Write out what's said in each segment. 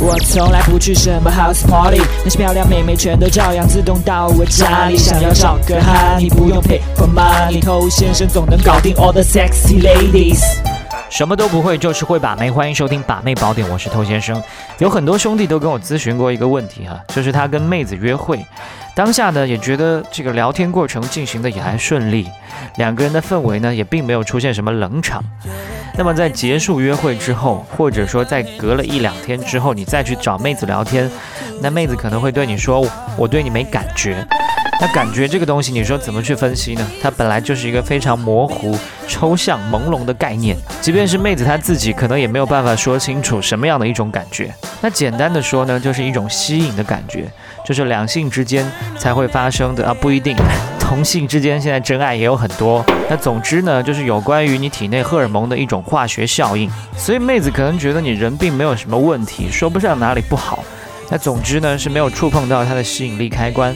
我从来不去什么 house party，那些漂亮妹妹全都照样自动到我家里。想要找个 honey，不用 pay for money，偷先生总能搞定 all the sexy ladies。什么都不会，就是会把妹。欢迎收听把妹宝典，我是偷先生。有很多兄弟都跟我咨询过一个问题哈，就是他跟妹子约会，当下呢也觉得这个聊天过程进行的也还顺利，两个人的氛围呢也并没有出现什么冷场。那么在结束约会之后，或者说在隔了一两天之后，你再去找妹子聊天，那妹子可能会对你说：“我对你没感觉。”那感觉这个东西，你说怎么去分析呢？它本来就是一个非常模糊、抽象、朦胧的概念，即便是妹子她自己，可能也没有办法说清楚什么样的一种感觉。那简单的说呢，就是一种吸引的感觉，就是两性之间才会发生的啊，不一定。同性之间现在真爱也有很多，那总之呢，就是有关于你体内荷尔蒙的一种化学效应，所以妹子可能觉得你人并没有什么问题，说不上哪里不好，那总之呢是没有触碰到它的吸引力开关，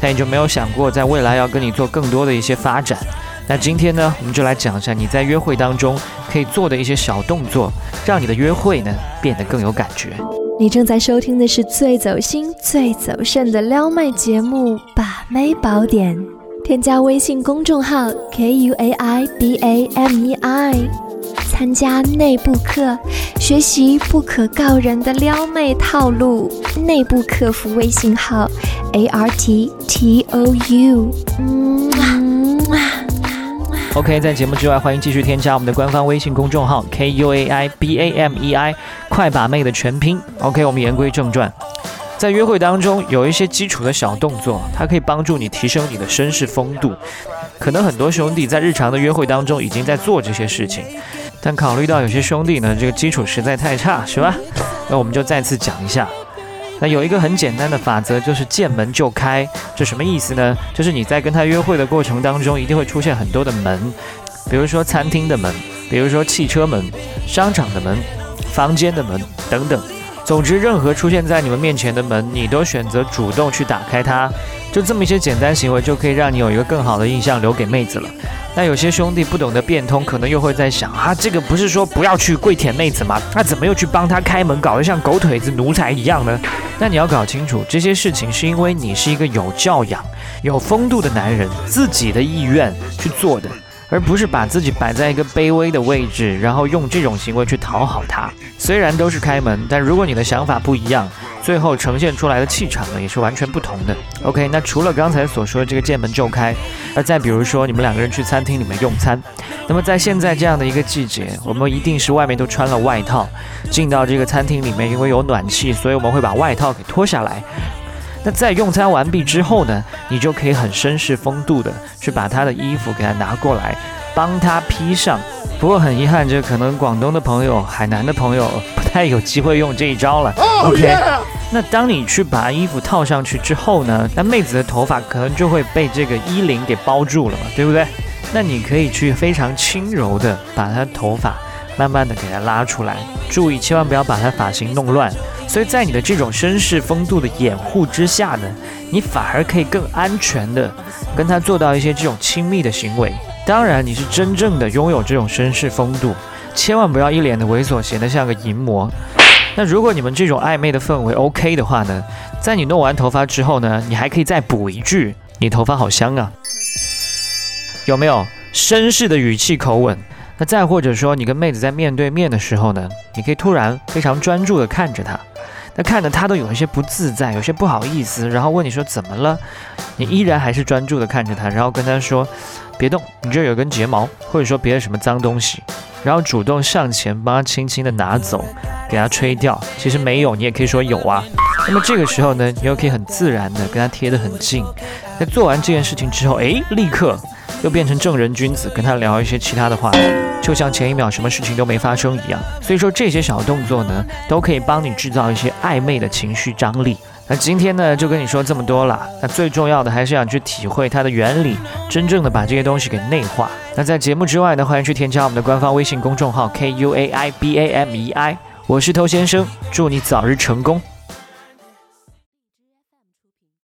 他也就没有想过在未来要跟你做更多的一些发展。那今天呢，我们就来讲一下你在约会当中可以做的一些小动作，让你的约会呢变得更有感觉。你正在收听的是最走心、最走肾的撩妹节目《把妹宝典》。添加微信公众号 k u a i b a m e i，参加内部课，学习不可告人的撩妹套路。内部客服微信号 a r t t o u。OK，在节目之外，欢迎继续添加我们的官方微信公众号 k u a i b a m e i，快把妹的全拼。OK，我们言归正传。在约会当中，有一些基础的小动作，它可以帮助你提升你的绅士风度。可能很多兄弟在日常的约会当中已经在做这些事情，但考虑到有些兄弟呢，这个基础实在太差，是吧？那我们就再次讲一下。那有一个很简单的法则，就是见门就开。这什么意思呢？就是你在跟他约会的过程当中，一定会出现很多的门，比如说餐厅的门，比如说汽车门、商场的门、房间的门等等。总之，任何出现在你们面前的门，你都选择主动去打开它，就这么一些简单行为，就可以让你有一个更好的印象留给妹子了。那有些兄弟不懂得变通，可能又会在想啊，这个不是说不要去跪舔妹子吗？那怎么又去帮她开门，搞得像狗腿子奴才一样呢？那你要搞清楚，这些事情是因为你是一个有教养、有风度的男人，自己的意愿去做的。而不是把自己摆在一个卑微的位置，然后用这种行为去讨好他。虽然都是开门，但如果你的想法不一样，最后呈现出来的气场呢，也是完全不同的。OK，那除了刚才所说的这个见门就开，而再比如说你们两个人去餐厅里面用餐，那么在现在这样的一个季节，我们一定是外面都穿了外套，进到这个餐厅里面，因为有暖气，所以我们会把外套给脱下来。那在用餐完毕之后呢，你就可以很绅士风度的去把他的衣服给他拿过来，帮他披上。不过很遗憾，这可能广东的朋友、海南的朋友不太有机会用这一招了。OK，那当你去把衣服套上去之后呢，那妹子的头发可能就会被这个衣领给包住了嘛，对不对？那你可以去非常轻柔的把她头发慢慢的给它拉出来，注意千万不要把她发型弄乱。所以在你的这种绅士风度的掩护之下呢，你反而可以更安全的跟他做到一些这种亲密的行为。当然，你是真正的拥有这种绅士风度，千万不要一脸的猥琐，显得像个淫魔。那如果你们这种暧昧的氛围 OK 的话呢，在你弄完头发之后呢，你还可以再补一句：“你头发好香啊。”有没有绅士的语气口吻？那再或者说，你跟妹子在面对面的时候呢，你可以突然非常专注的看着她。那看着她都有一些不自在，有些不好意思，然后问你说怎么了？你依然还是专注的看着她，然后跟她说别动，你这有根睫毛，或者说别的什么脏东西，然后主动上前帮她轻轻的拿走，给她吹掉。其实没有，你也可以说有啊。那么这个时候呢，你又可以很自然的跟她贴得很近。在做完这件事情之后，诶，立刻。又变成正人君子，跟他聊一些其他的话题，就像前一秒什么事情都没发生一样。所以说这些小动作呢，都可以帮你制造一些暧昧的情绪张力。那今天呢，就跟你说这么多了。那最重要的还是想去体会它的原理，真正的把这些东西给内化。那在节目之外呢，欢迎去添加我们的官方微信公众号 k u a i b a m e i，我是头先生，祝你早日成功。